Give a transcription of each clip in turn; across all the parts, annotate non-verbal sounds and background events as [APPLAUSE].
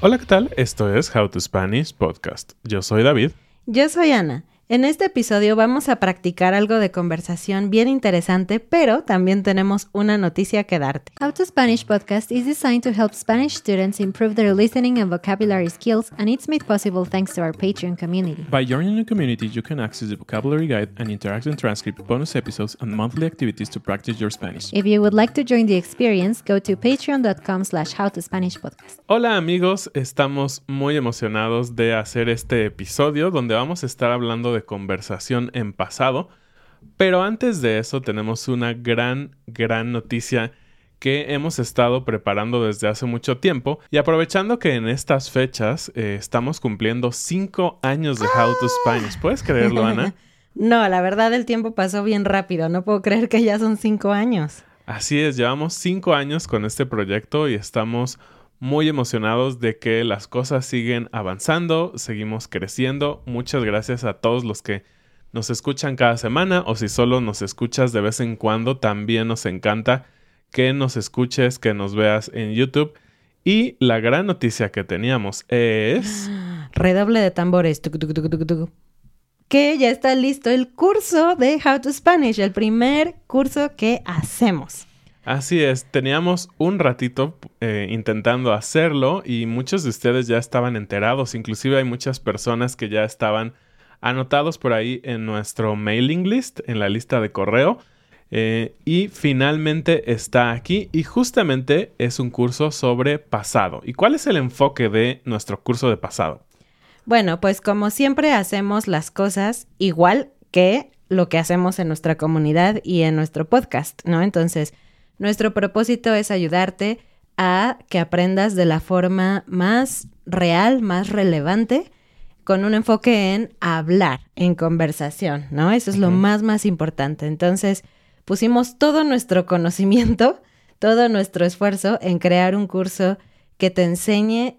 Hola, ¿qué tal? Esto es How to Spanish Podcast. Yo soy David. Yo soy Ana. En este episodio vamos a practicar algo de conversación bien interesante, pero también tenemos una noticia que darte. How to Spanish podcast is designed to help Spanish students improve their listening and vocabulary skills, and it's made possible thanks to our Patreon community. By joining the community, you can access the vocabulary guide and interactive transcript, bonus episodes, and monthly activities to practice your Spanish. If you would like to join the experience, go to patreon.com slash howtospanishpodcast. Hola amigos, estamos muy emocionados de hacer este episodio donde vamos a estar hablando de conversación en pasado. Pero antes de eso tenemos una gran, gran noticia que hemos estado preparando desde hace mucho tiempo y aprovechando que en estas fechas eh, estamos cumpliendo cinco años de How to Spanish. ¿Puedes creerlo, Ana? [LAUGHS] no, la verdad el tiempo pasó bien rápido. No puedo creer que ya son cinco años. Así es, llevamos cinco años con este proyecto y estamos muy emocionados de que las cosas siguen avanzando, seguimos creciendo. Muchas gracias a todos los que nos escuchan cada semana o si solo nos escuchas de vez en cuando, también nos encanta que nos escuches, que nos veas en YouTube. Y la gran noticia que teníamos es... [GASPS] Redoble de tambores. que ya está listo el curso de How to Spanish, el primer curso que hacemos. Así es, teníamos un ratito eh, intentando hacerlo y muchos de ustedes ya estaban enterados, inclusive hay muchas personas que ya estaban anotados por ahí en nuestro mailing list, en la lista de correo. Eh, y finalmente está aquí y justamente es un curso sobre pasado. ¿Y cuál es el enfoque de nuestro curso de pasado? Bueno, pues como siempre hacemos las cosas igual que lo que hacemos en nuestra comunidad y en nuestro podcast, ¿no? Entonces, nuestro propósito es ayudarte a que aprendas de la forma más real, más relevante, con un enfoque en hablar, en conversación, ¿no? Eso es lo más, más importante. Entonces, pusimos todo nuestro conocimiento, [LAUGHS] todo nuestro esfuerzo en crear un curso que te enseñe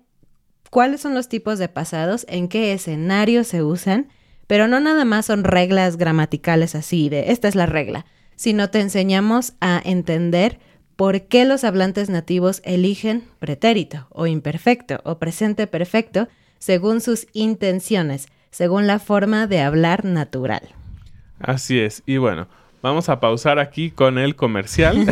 cuáles son los tipos de pasados, en qué escenarios se usan, pero no nada más son reglas gramaticales así de esta es la regla, sino te enseñamos a entender por qué los hablantes nativos eligen pretérito o imperfecto o presente perfecto según sus intenciones, según la forma de hablar natural. Así es. Y bueno, vamos a pausar aquí con el comercial.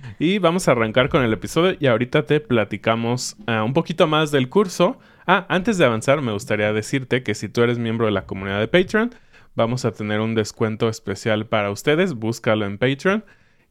[LAUGHS] y vamos a arrancar con el episodio y ahorita te platicamos ah, un poquito más del curso. Ah, antes de avanzar me gustaría decirte que si tú eres miembro de la comunidad de Patreon, vamos a tener un descuento especial para ustedes. Búscalo en Patreon.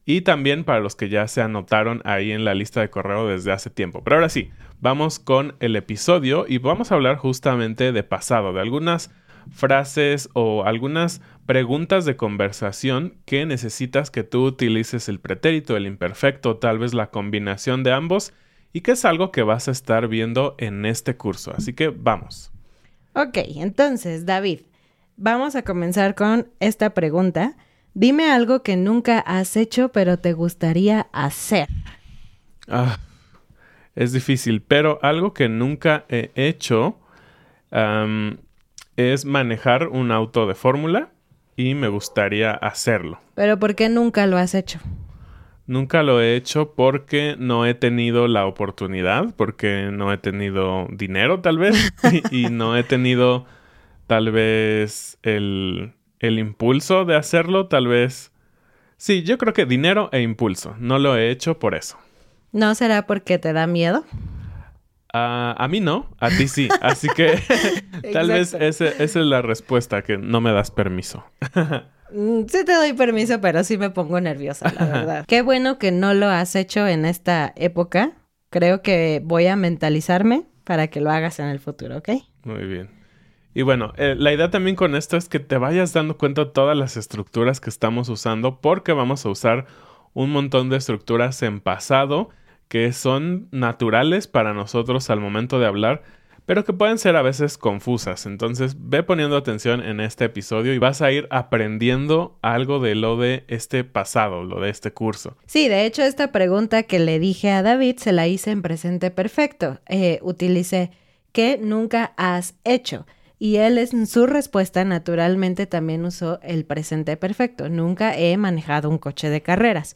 Y también para los que ya se anotaron ahí en la lista de correo desde hace tiempo. Pero ahora sí, vamos con el episodio y vamos a hablar justamente de pasado, de algunas frases o algunas preguntas de conversación que necesitas que tú utilices el pretérito, el imperfecto, tal vez la combinación de ambos y que es algo que vas a estar viendo en este curso. Así que vamos. Ok, entonces, David, Vamos a comenzar con esta pregunta. Dime algo que nunca has hecho pero te gustaría hacer. Ah, es difícil, pero algo que nunca he hecho es manejar un auto de fórmula y me gustaría hacerlo. ¿Pero por qué nunca lo has hecho? Nunca lo he hecho porque no he tenido la oportunidad, porque no he tenido dinero tal vez [LAUGHS] y no he tenido tal vez el, el impulso de hacerlo, tal vez... Sí, yo creo que dinero e impulso. No lo he hecho por eso. ¿No será porque te da miedo? Ah, a mí no, a ti sí. Así que [LAUGHS] [LAUGHS] tal vez esa es la respuesta, que no me das permiso. [LAUGHS] Mm, sí te doy permiso, pero sí me pongo nerviosa, la verdad. Qué bueno que no lo has hecho en esta época. Creo que voy a mentalizarme para que lo hagas en el futuro, ¿ok? Muy bien. Y bueno, eh, la idea también con esto es que te vayas dando cuenta de todas las estructuras que estamos usando porque vamos a usar un montón de estructuras en pasado que son naturales para nosotros al momento de hablar, pero que pueden ser a veces confusas. Entonces ve poniendo atención en este episodio y vas a ir aprendiendo algo de lo de este pasado, lo de este curso. Sí, de hecho esta pregunta que le dije a David se la hice en presente perfecto. Eh, utilicé que nunca has hecho. Y él en su respuesta naturalmente también usó el presente perfecto. Nunca he manejado un coche de carreras.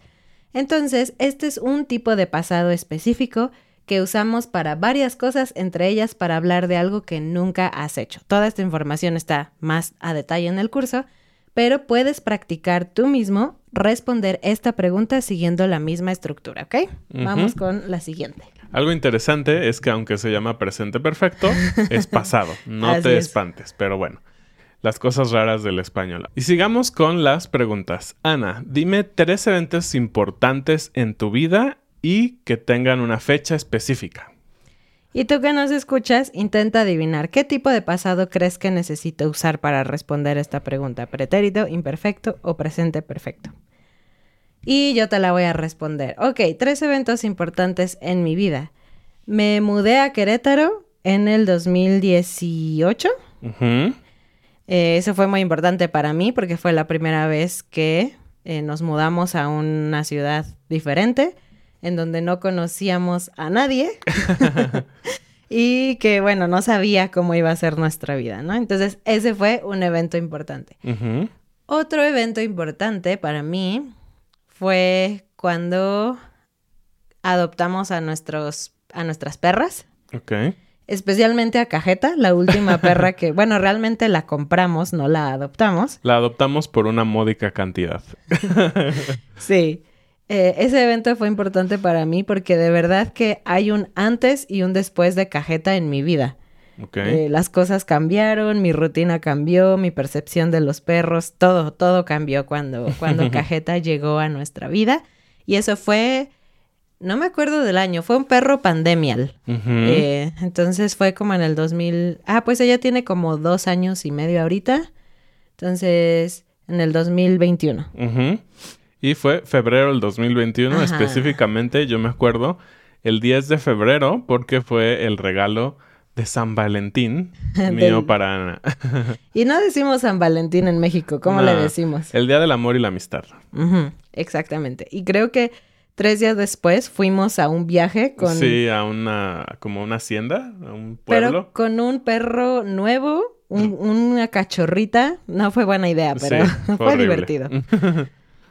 Entonces, este es un tipo de pasado específico que usamos para varias cosas, entre ellas para hablar de algo que nunca has hecho. Toda esta información está más a detalle en el curso, pero puedes practicar tú mismo responder esta pregunta siguiendo la misma estructura, ¿ok? Vamos con la siguiente. Algo interesante es que aunque se llama presente perfecto, es pasado. [LAUGHS] No te espantes, pero bueno. Las cosas raras del español. Y sigamos con las preguntas. Ana, dime tres eventos importantes en tu vida y que tengan una fecha específica. Y tú que nos escuchas, intenta adivinar qué tipo de pasado crees que necesito usar para responder esta pregunta, pretérito, imperfecto o presente perfecto. Y yo te la voy a responder. Ok, tres eventos importantes en mi vida. Me mudé a Querétaro en el 2018. Eh, eso fue muy importante para mí porque fue la primera vez que eh, nos mudamos a una ciudad diferente en donde no conocíamos a nadie [LAUGHS] [LAUGHS] y que, bueno, no sabía cómo iba a ser nuestra vida, ¿no? Entonces, ese fue un evento importante. Otro evento importante para mí fue cuando adoptamos a, nuestros, a nuestras perras. Ok. Especialmente a Cajeta, la última perra que, [LAUGHS] bueno, realmente la compramos, no la adoptamos. La adoptamos por una módica cantidad. [LAUGHS] sí. Eh, ese evento fue importante para mí porque de verdad que hay un antes y un después de cajeta en mi vida. Okay. Eh, las cosas cambiaron, mi rutina cambió, mi percepción de los perros, todo, todo cambió cuando, cuando [LAUGHS] Cajeta llegó a nuestra vida. Y eso fue, no me acuerdo del año, fue un perro pandemial. Eh, entonces fue como en el 2000, ah, pues ella tiene como dos años y medio ahorita. Entonces, en el 2021. Y fue febrero del 2021, específicamente, yo me acuerdo, el 10 de febrero, porque fue el regalo de San Valentín [LAUGHS] mío para Ana. y no decimos San Valentín en México, ¿cómo le decimos? El Día del Amor y la Amistad. Exactamente. Y creo que tres días después fuimos a un viaje con... Sí, a una, como una hacienda, a un pueblo. Pero con un perro nuevo, una cachorrita. No fue buena idea, pero [LAUGHS] fue divertido. [LAUGHS]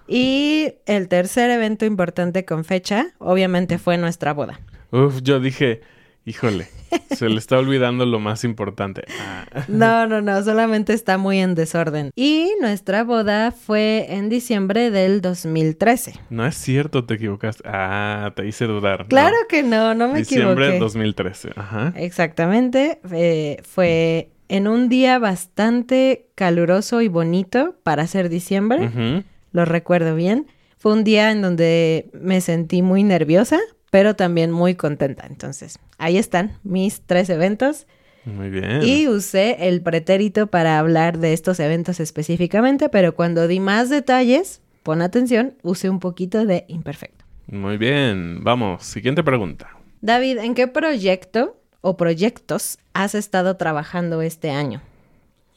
Y el tercer evento importante con fecha, obviamente, fue nuestra boda. Uf, yo dije, híjole, se le está olvidando lo más importante. Ah. No, no, no, solamente está muy en desorden. Y nuestra boda fue en diciembre del 2013. No es cierto, te equivocaste. Ah, te hice dudar. Claro que no, no me diciembre equivoqué. Diciembre 2013, ajá. Exactamente, eh, fue en un día bastante caluroso y bonito para ser diciembre. Lo recuerdo bien. Fue un día en donde me sentí muy nerviosa, pero también muy contenta. Entonces, ahí están mis tres eventos. Muy bien. Y usé el pretérito para hablar de estos eventos específicamente, pero cuando di más detalles, pon atención, usé un poquito de imperfecto. Muy bien, vamos, siguiente pregunta. David, ¿en qué proyecto o proyectos has estado trabajando este año?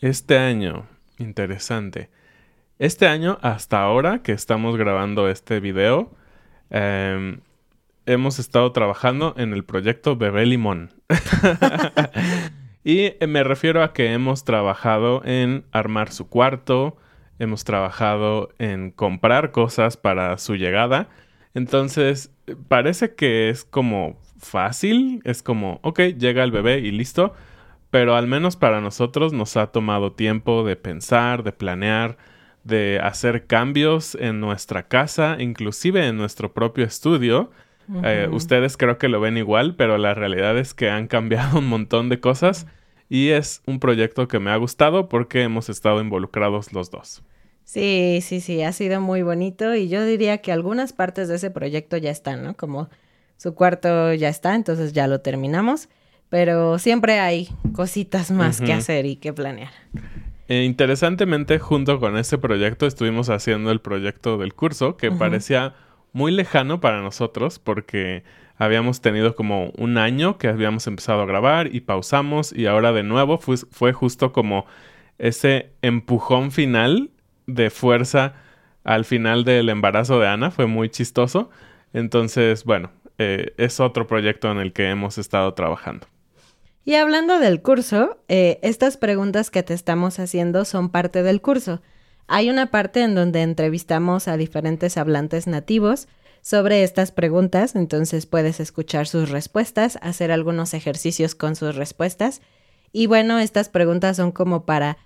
Este año, interesante. Este año, hasta ahora que estamos grabando este video, em, hemos estado trabajando en el proyecto Bebé Limón. [LAUGHS] y me refiero a que hemos trabajado en armar su cuarto, hemos trabajado en comprar cosas para su llegada. Entonces, parece que es como fácil, es como, ok, llega el bebé y listo, pero al menos para nosotros nos ha tomado tiempo de pensar, de planear, de hacer cambios en nuestra casa, inclusive en nuestro propio estudio. Eh, ustedes creo que lo ven igual, pero la realidad es que han cambiado [LAUGHS] un montón de cosas y es un proyecto que me ha gustado porque hemos estado involucrados los dos. Sí, sí, sí, ha sido muy bonito y yo diría que algunas partes de ese proyecto ya están, ¿no? Como su cuarto ya está, entonces ya lo terminamos, pero siempre hay cositas más que hacer y que planear. E interesantemente, junto con este proyecto, estuvimos haciendo el proyecto del curso, que parecía muy lejano para nosotros, porque habíamos tenido como un año que habíamos empezado a grabar y pausamos, y ahora de nuevo fue, fue justo como ese empujón final de fuerza al final del embarazo de Ana, fue muy chistoso. Entonces, bueno, eh, es otro proyecto en el que hemos estado trabajando. Y hablando del curso, eh, estas preguntas que te estamos haciendo son parte del curso. Hay una parte en donde entrevistamos a diferentes hablantes nativos sobre estas preguntas, entonces puedes escuchar sus respuestas, hacer algunos ejercicios con sus respuestas. Y bueno, estas preguntas son como para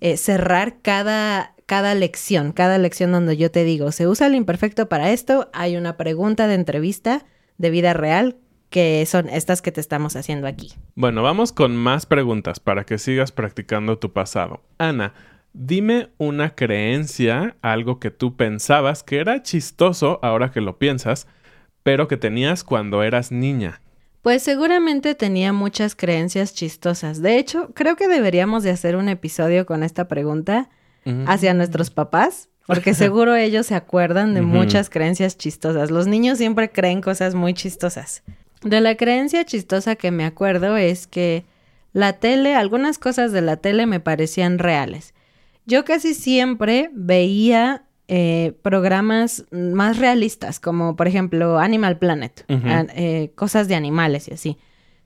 eh, cerrar cada, cada lección, cada lección donde yo te digo, se usa el imperfecto para esto, hay una pregunta de entrevista de vida real que son estas que te estamos haciendo aquí. Bueno, vamos con más preguntas para que sigas practicando tu pasado. Ana, Dime una creencia, algo que tú pensabas que era chistoso ahora que lo piensas, pero que tenías cuando eras niña. Pues seguramente tenía muchas creencias chistosas. De hecho, creo que deberíamos de hacer un episodio con esta pregunta hacia nuestros papás, porque [LAUGHS] seguro ellos se acuerdan de muchas creencias chistosas. Los niños siempre creen cosas muy chistosas. De la creencia chistosa que me acuerdo es que la tele, algunas cosas de la tele me parecían reales. Yo casi siempre veía eh, programas más realistas, como por ejemplo Animal Planet, eh, cosas de animales y así.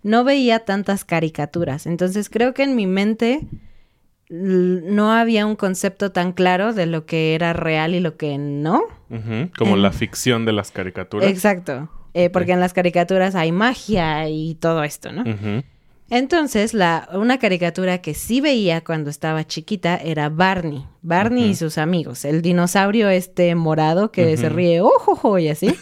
No veía tantas caricaturas, entonces creo que en mi mente no había un concepto tan claro de lo que era real y lo que no. Como la ficción de las caricaturas. Exacto, eh, porque en las caricaturas hay magia y todo esto, ¿no? Entonces, la, una caricatura que sí veía cuando estaba chiquita era Barney. Barney y sus amigos. El dinosaurio este morado que se ríe, ojo, y así.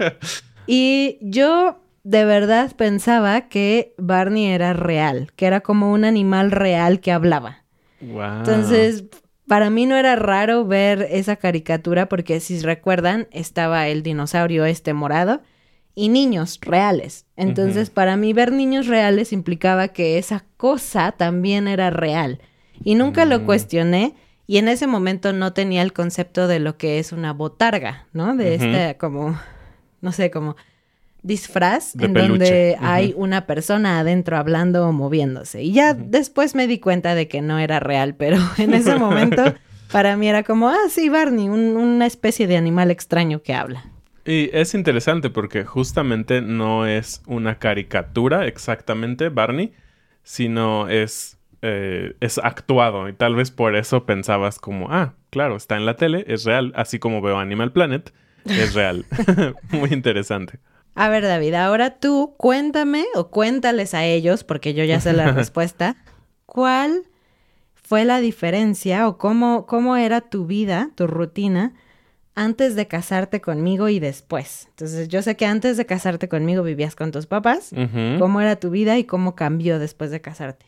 [LAUGHS] y yo de verdad pensaba que Barney era real, que era como un animal real que hablaba. Entonces, para mí no era raro ver esa caricatura porque si recuerdan, estaba el dinosaurio este morado y niños reales. Entonces, para mí ver niños reales implicaba que esa cosa también era real. Y nunca lo mm. cuestioné y en ese momento no tenía el concepto de lo que es una botarga, ¿no? De esta como, no sé, como disfraz en donde hay una persona adentro hablando o moviéndose. Y ya después me di cuenta de que no era real, pero [LAUGHS] en ese momento [LAUGHS] para mí era como, ah, sí, Barney, una especie de animal extraño que habla. Y es interesante porque justamente no es una caricatura exactamente, Barney, sino es, eh, es actuado. Y tal vez por eso pensabas como, ah, claro, está en la tele, es real, así como veo Animal Planet, es real. [LAUGHS] Muy interesante. A ver, David, ahora tú cuéntame o cuéntales a ellos, porque yo ya sé la [LAUGHS] respuesta, ¿cuál fue la diferencia o cómo, cómo era tu vida, tu rutina? Antes de casarte conmigo y después. Entonces, yo sé que antes de casarte conmigo vivías con tus papás. ¿Cómo era tu vida y cómo cambió después de casarte?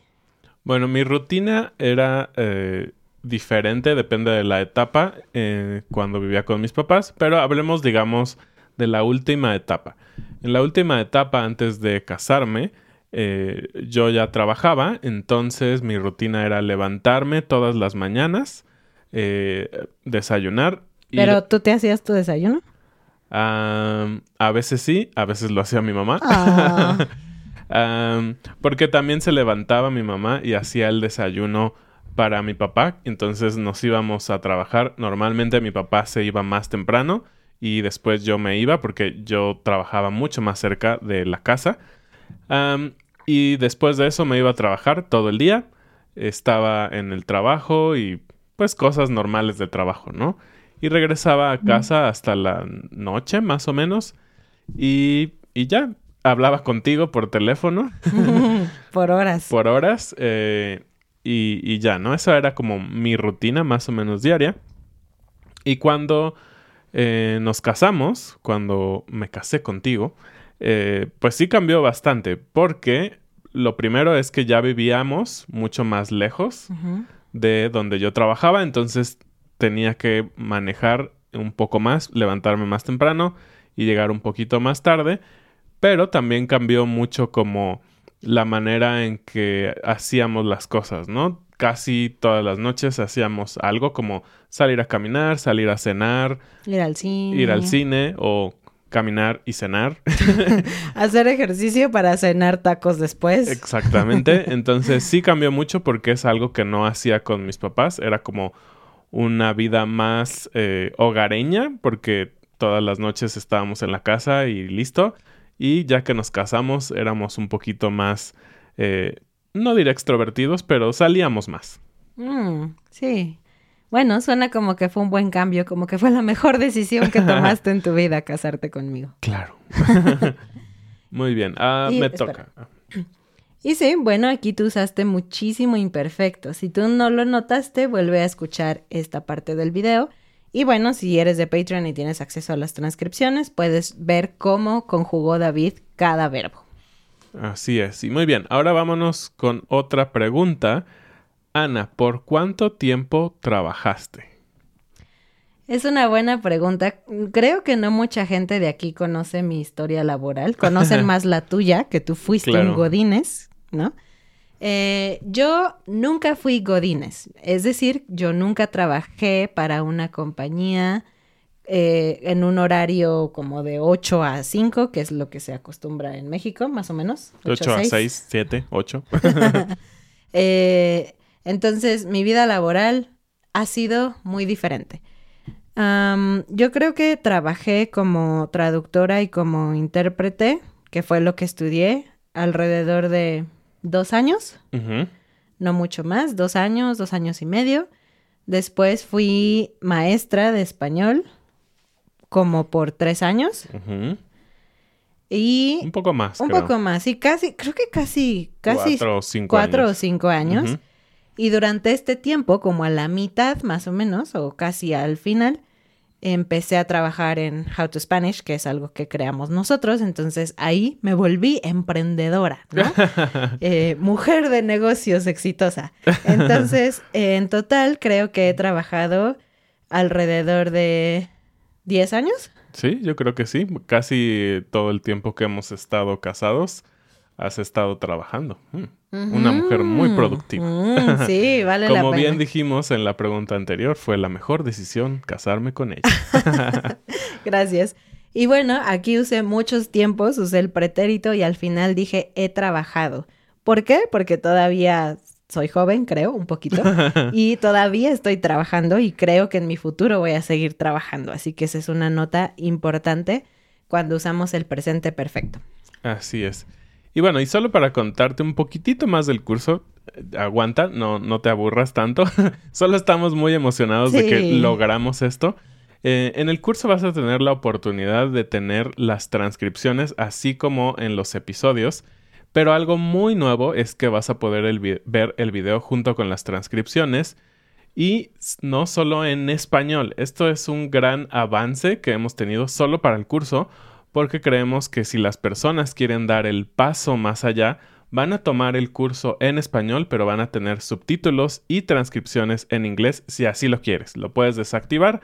Bueno, mi rutina era eh, diferente, depende de la etapa eh, cuando vivía con mis papás, pero hablemos, digamos, de la última etapa. En la última etapa, antes de casarme, eh, yo ya trabajaba, entonces mi rutina era levantarme todas las mañanas, desayunar, ¿Pero tú te hacías tu desayuno? a veces sí, a veces lo hacía mi mamá. Ah. [LAUGHS] porque también se levantaba mi mamá y hacía el desayuno para mi papá. Entonces nos íbamos a trabajar. Normalmente mi papá se iba más temprano y después yo me iba porque yo trabajaba mucho más cerca de la casa. y después de eso me iba a trabajar todo el día. Estaba en el trabajo y pues cosas normales de trabajo, ¿no? Y regresaba a casa hasta la noche más o menos y, y ya hablaba contigo por teléfono. [LAUGHS] por horas. por horas eh, y, y, ya, ¿no? Esa era como mi rutina más o menos diaria. Y cuando eh, nos casamos, cuando me casé contigo, eh, pues sí cambió bastante porque lo primero es que ya vivíamos mucho más lejos de donde yo trabajaba, entonces tenía que manejar un poco más, levantarme más temprano y llegar un poquito más tarde, pero también cambió mucho como la manera en que hacíamos las cosas, ¿no? Casi todas las noches hacíamos algo como salir a caminar, salir a cenar, ir al cine, ir al cine o caminar y cenar. [LAUGHS] [LAUGHS] Hacer ejercicio para cenar tacos después. Exactamente. [LAUGHS] Entonces sí cambió mucho porque es algo que no hacía con mis papás. Era como una vida más eh, hogareña, porque todas las noches estábamos en la casa y listo. Y ya que nos casamos, éramos un poquito más eh, no diré extrovertidos, pero salíamos más. Mm, sí. Bueno, suena como que fue un buen cambio, como que fue la mejor decisión que tomaste en tu vida casarte conmigo. [LAUGHS] Claro. [LAUGHS] Muy bien, ah, Y- me espera. toca. Y sí, bueno, aquí tú usaste muchísimo imperfecto. Si tú no lo notaste, vuelve a escuchar esta parte del video. Y bueno, si eres de Patreon y tienes acceso a las transcripciones, puedes ver cómo conjugó David cada verbo. Así es. Y muy bien, ahora vámonos con otra pregunta. Ana, ¿por cuánto tiempo trabajaste? Es una buena pregunta. Creo que no mucha gente de aquí conoce mi historia laboral. Conocen [LAUGHS] más la tuya, que tú fuiste Claro. un Godínez, ¿no? Eh, yo nunca fui Godínez. Es decir, yo nunca trabajé para una compañía eh, en un horario como de 8 a 5, que es lo que se acostumbra en México, más o menos. 8 a 6, 7, 8. Eh, entonces, mi vida laboral ha sido muy diferente. Yo creo que trabajé como traductora y como intérprete, que fue lo que estudié, alrededor de dos años, no mucho más, dos años, dos años y medio. Después fui maestra de español, como por tres años. Y Un poco más. un creo. poco más, y casi, creo que casi, casi Cuatro o cinco cuatro o años. cinco años. Ujú. Y durante este tiempo, como a la mitad más o menos, o casi al final, empecé a trabajar en How to Spanish, que es algo que creamos nosotros. Entonces ahí me volví emprendedora, ¿no? [LAUGHS] Eh, mujer de negocios exitosa. Entonces, [LAUGHS] eh, en total, creo que he trabajado alrededor de 10 años. Sí, yo creo que sí. Casi todo el tiempo que hemos estado casados, has estado trabajando. Mm. Una mujer muy productiva. mm, sí, [LAUGHS] vale la Como pena. bien dijimos en la pregunta anterior, fue la mejor decisión casarme con ella. [LAUGHS] Gracias. Y bueno, aquí usé muchos tiempos, usé el pretérito y al final dije he trabajado. ¿Por qué? Porque todavía soy joven, creo, un poquito. [LAUGHS] y todavía estoy trabajando y creo que en mi futuro voy a seguir trabajando. Así que esa es una nota importante cuando usamos el presente perfecto. Así es. Y bueno, y solo para contarte un poquitito más del curso, aguanta, no, no te aburras tanto. [LAUGHS] solo estamos muy emocionados de que logramos esto. Eh, en el curso vas a tener la oportunidad de tener las transcripciones así como en los episodios. Pero algo muy nuevo es que vas a poder el ver el video junto con las transcripciones y no solo en español. Esto es un gran avance que hemos tenido solo para el curso porque creemos que si las personas quieren dar el paso más allá, van a tomar el curso en español, pero van a tener subtítulos y transcripciones en inglés si así lo quieres. Lo puedes desactivar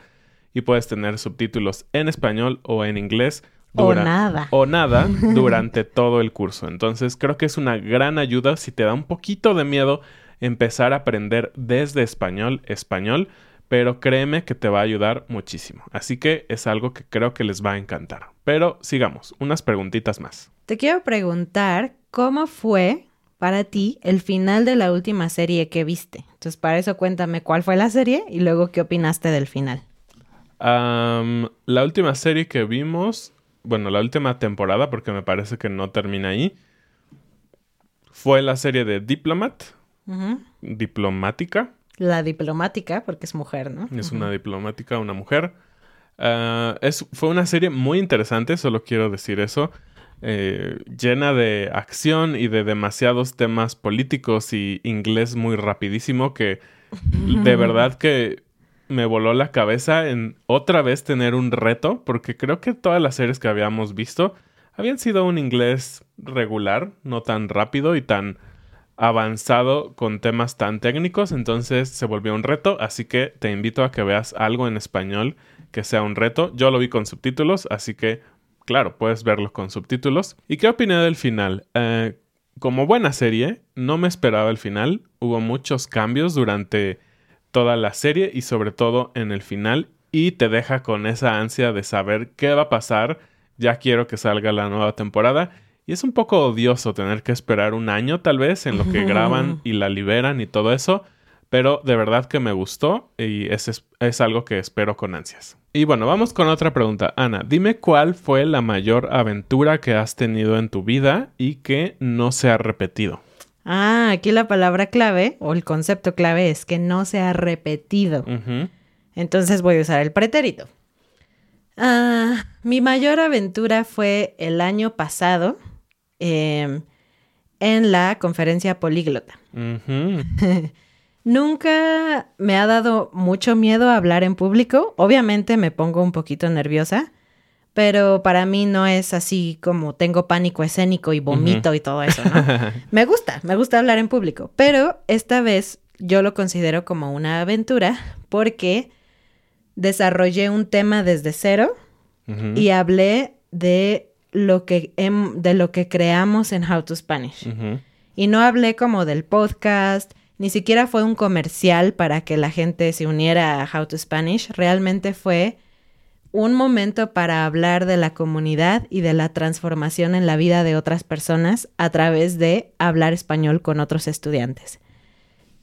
y puedes tener subtítulos en español o en inglés. O dura- nada. O nada [LAUGHS] durante todo el curso. Entonces creo que es una gran ayuda si te da un poquito de miedo empezar a aprender desde español, español, pero créeme que te va a ayudar muchísimo. Así que es algo que creo que les va a encantar. Pero sigamos, unas preguntitas más. Te quiero preguntar cómo fue para ti el final de la última serie que viste. Entonces, para eso cuéntame cuál fue la serie y luego qué opinaste del final. La última serie que vimos, bueno, la última temporada, porque me parece que no termina ahí, fue la serie de Diplomat, diplomática. La diplomática, porque es mujer, ¿no? Es una diplomática, una mujer. Ah, es, fue una serie muy interesante, solo quiero decir eso. eh, llena de acción y de demasiados temas políticos y inglés muy rapidísimo que de verdad que me voló la cabeza en otra vez tener un reto, porque creo que todas las series que habíamos visto habían sido un inglés regular, no tan rápido y tan avanzado con temas tan técnicos, entonces se volvió un reto, así que te invito a que veas algo en español que sea un reto. Yo lo vi con subtítulos, así que claro, puedes verlo con subtítulos. ¿Y qué opiné del final? Eh, como buena serie, no me esperaba el final. Hubo muchos cambios durante toda la serie y sobre todo en el final y te deja con esa ansia de saber qué va a pasar. Ya quiero que salga la nueva temporada. Y es un poco odioso tener que esperar un año tal vez en lo que graban y la liberan y todo eso. Pero de verdad que me gustó y es, es, algo que espero con ansias. Y bueno, vamos con otra pregunta. Ana, dime cuál fue la mayor aventura que has tenido en tu vida y que no se ha repetido. Ah, aquí la palabra clave o el concepto clave es que no se ha repetido. Entonces voy a usar el pretérito. Ah, mi mayor aventura fue el año pasado em, en la conferencia políglota. [LAUGHS] Nunca me ha dado mucho miedo hablar en público. Obviamente me pongo un poquito nerviosa, pero para mí no es así como tengo pánico escénico y vomito y todo eso, ¿no? [LAUGHS] me gusta, me gusta hablar en público, pero esta vez yo lo considero como una aventura porque desarrollé un tema desde cero y hablé de lo que hem- de lo que creamos en How to Spanish. Y no hablé como del podcast, ni siquiera fue un comercial para que la gente se uniera a How to Spanish. Realmente fue un momento para hablar de la comunidad y de la transformación en la vida de otras personas a través de hablar español con otros estudiantes.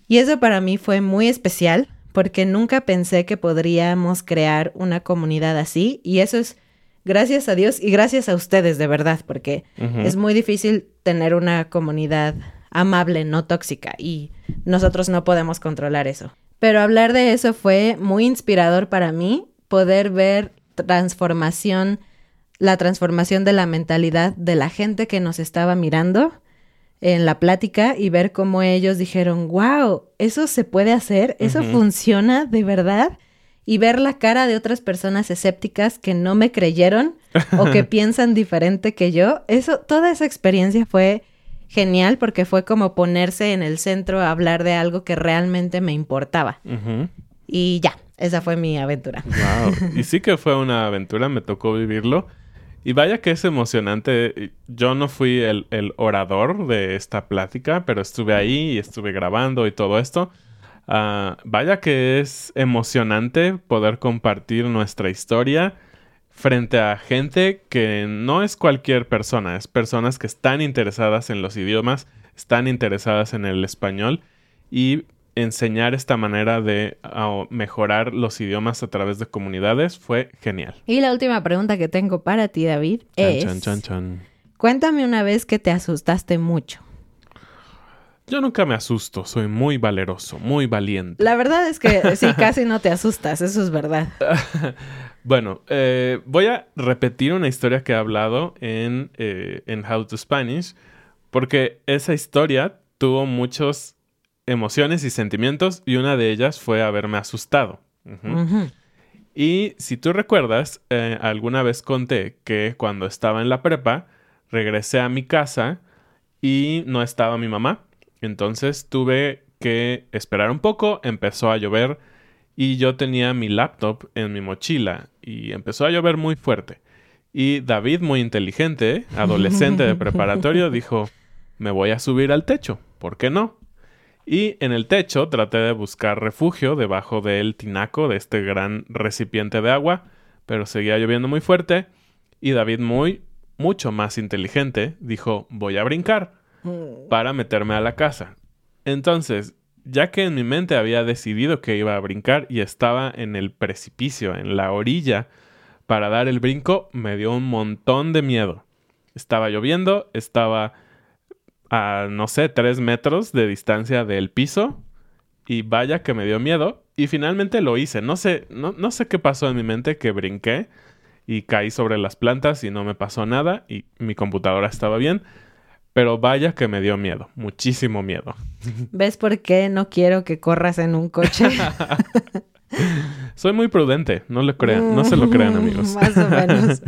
Y eso para mí fue muy especial porque nunca pensé que podríamos crear una comunidad así y eso es gracias a Dios y gracias a ustedes de verdad porque es muy difícil tener una comunidad amable, no tóxica y nosotros no podemos controlar eso. Pero hablar de eso fue muy inspirador para mí, poder ver transformación, la transformación de la mentalidad de la gente que nos estaba mirando en la plática y ver cómo ellos dijeron, wow, eso se puede hacer, eso funciona de verdad. Y ver la cara de otras personas escépticas que no me creyeron o que [LAUGHS] piensan diferente que yo, eso, toda esa experiencia fue genial porque fue como ponerse en el centro a hablar de algo que realmente me importaba. Y ya, esa fue mi aventura. Wow. [LAUGHS] Y sí que fue una aventura, me tocó vivirlo. Y vaya que es emocionante. Yo no fui el, el orador de esta plática, pero estuve ahí y estuve grabando y todo esto. Ah, vaya que es emocionante poder compartir nuestra historia frente a gente que no es cualquier persona, es personas que están interesadas en los idiomas, están interesadas en el español y enseñar esta manera de ah, mejorar los idiomas a través de comunidades fue genial. Y la última pregunta que tengo para ti, David, es... chan, chan, chan. Cuéntame una vez que te asustaste mucho. Yo nunca me asusto, soy muy valeroso, muy valiente. La verdad es que [LAUGHS] sí, casi no te asustas, eso es verdad. [LAUGHS] Bueno, eh, voy a repetir una historia que he hablado en, eh, en How to Spanish, porque esa historia tuvo muchas emociones y sentimientos y una de ellas fue haberme asustado. Y si tú recuerdas, eh, alguna vez conté que cuando estaba en la prepa, regresé a mi casa y no estaba mi mamá. Entonces tuve que esperar un poco, empezó a llover y yo tenía mi laptop en mi mochila y empezó a llover muy fuerte. Y David, muy inteligente, [LAUGHS] adolescente de preparatorio, dijo, me voy a subir al techo, ¿por qué no? Y en el techo traté de buscar refugio debajo del tinaco de este gran recipiente de agua, pero seguía lloviendo muy fuerte y David muy, mucho más inteligente, dijo voy a brincar para meterme a la casa. Entonces, ya que en mi mente había decidido que iba a brincar y estaba en el precipicio, en la orilla, para dar el brinco, me dio un montón de miedo. Estaba lloviendo, estaba a, no sé, tres metros de distancia del piso. Y vaya que me dio miedo. Y finalmente lo hice. No sé, no, no sé qué pasó en mi mente que brinqué y caí sobre las plantas y no me pasó nada. Y mi computadora estaba bien. Pero vaya que me dio miedo. Muchísimo miedo. ¿Ves por qué no quiero que corras en un coche? [LAUGHS] Soy muy prudente. No lo crean. No se lo crean, amigos. Más o menos.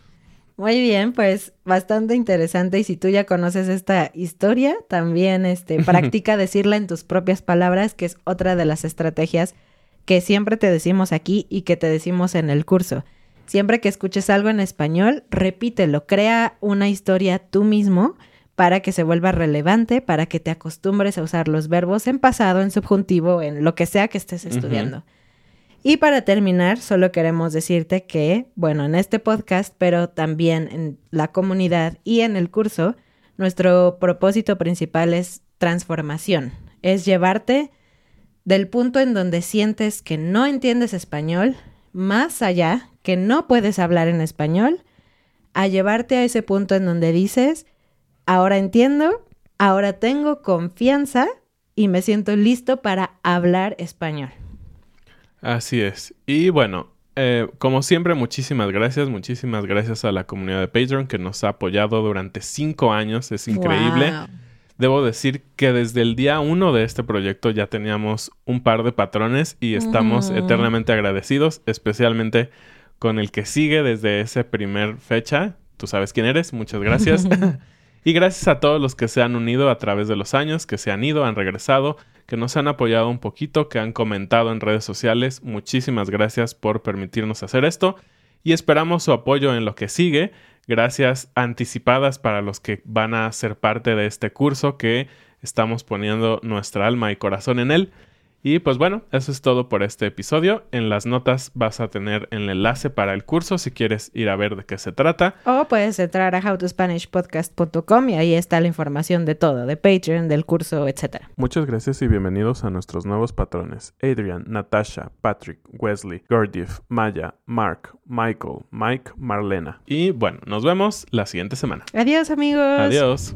[LAUGHS] Muy bien, pues bastante interesante y si tú ya conoces esta historia, también este [LAUGHS] practica decirla en tus propias palabras, que es otra de las estrategias que siempre te decimos aquí y que te decimos en el curso. Siempre que escuches algo en español, repítelo, crea una historia tú mismo para que se vuelva relevante, para que te acostumbres a usar los verbos en pasado, en subjuntivo, en lo que sea que estés estudiando. Y para terminar, solo queremos decirte que, bueno, en este podcast, pero también en la comunidad y en el curso, nuestro propósito principal es transformación. Es llevarte del punto en donde sientes que no entiendes español, más allá, que no puedes hablar en español, a llevarte a ese punto en donde dices, ahora entiendo, ahora tengo confianza y me siento listo para hablar español. Así es. Y bueno, eh, como siempre, muchísimas gracias, muchísimas gracias a la comunidad de Patreon que nos ha apoyado durante cinco años, es increíble. Wow. Debo decir que desde el día uno de este proyecto ya teníamos un par de patrones y estamos eternamente agradecidos, especialmente con el que sigue desde esa primer fecha. Tú sabes quién eres, muchas gracias. [LAUGHS] y gracias a todos los que se han unido a través de los años, que se han ido, han regresado, que nos han apoyado un poquito, que han comentado en redes sociales. Muchísimas gracias por permitirnos hacer esto y esperamos su apoyo en lo que sigue. Gracias anticipadas para los que van a ser parte de este curso que estamos poniendo nuestra alma y corazón en él. Y pues bueno, eso es todo por este episodio. En las notas vas a tener el enlace para el curso si quieres ir a ver de qué se trata. O puedes entrar a howtospanishpodcast.com y ahí está la información de todo, de Patreon, del curso, etc. Muchas gracias y bienvenidos a nuestros nuevos patrones. Adrian, Natasha, Patrick, Wesley, Gurdjieff, Maya, Mark, Michael, Mike, Marlena. Y bueno, nos vemos la siguiente semana. Adiós amigos. Adiós.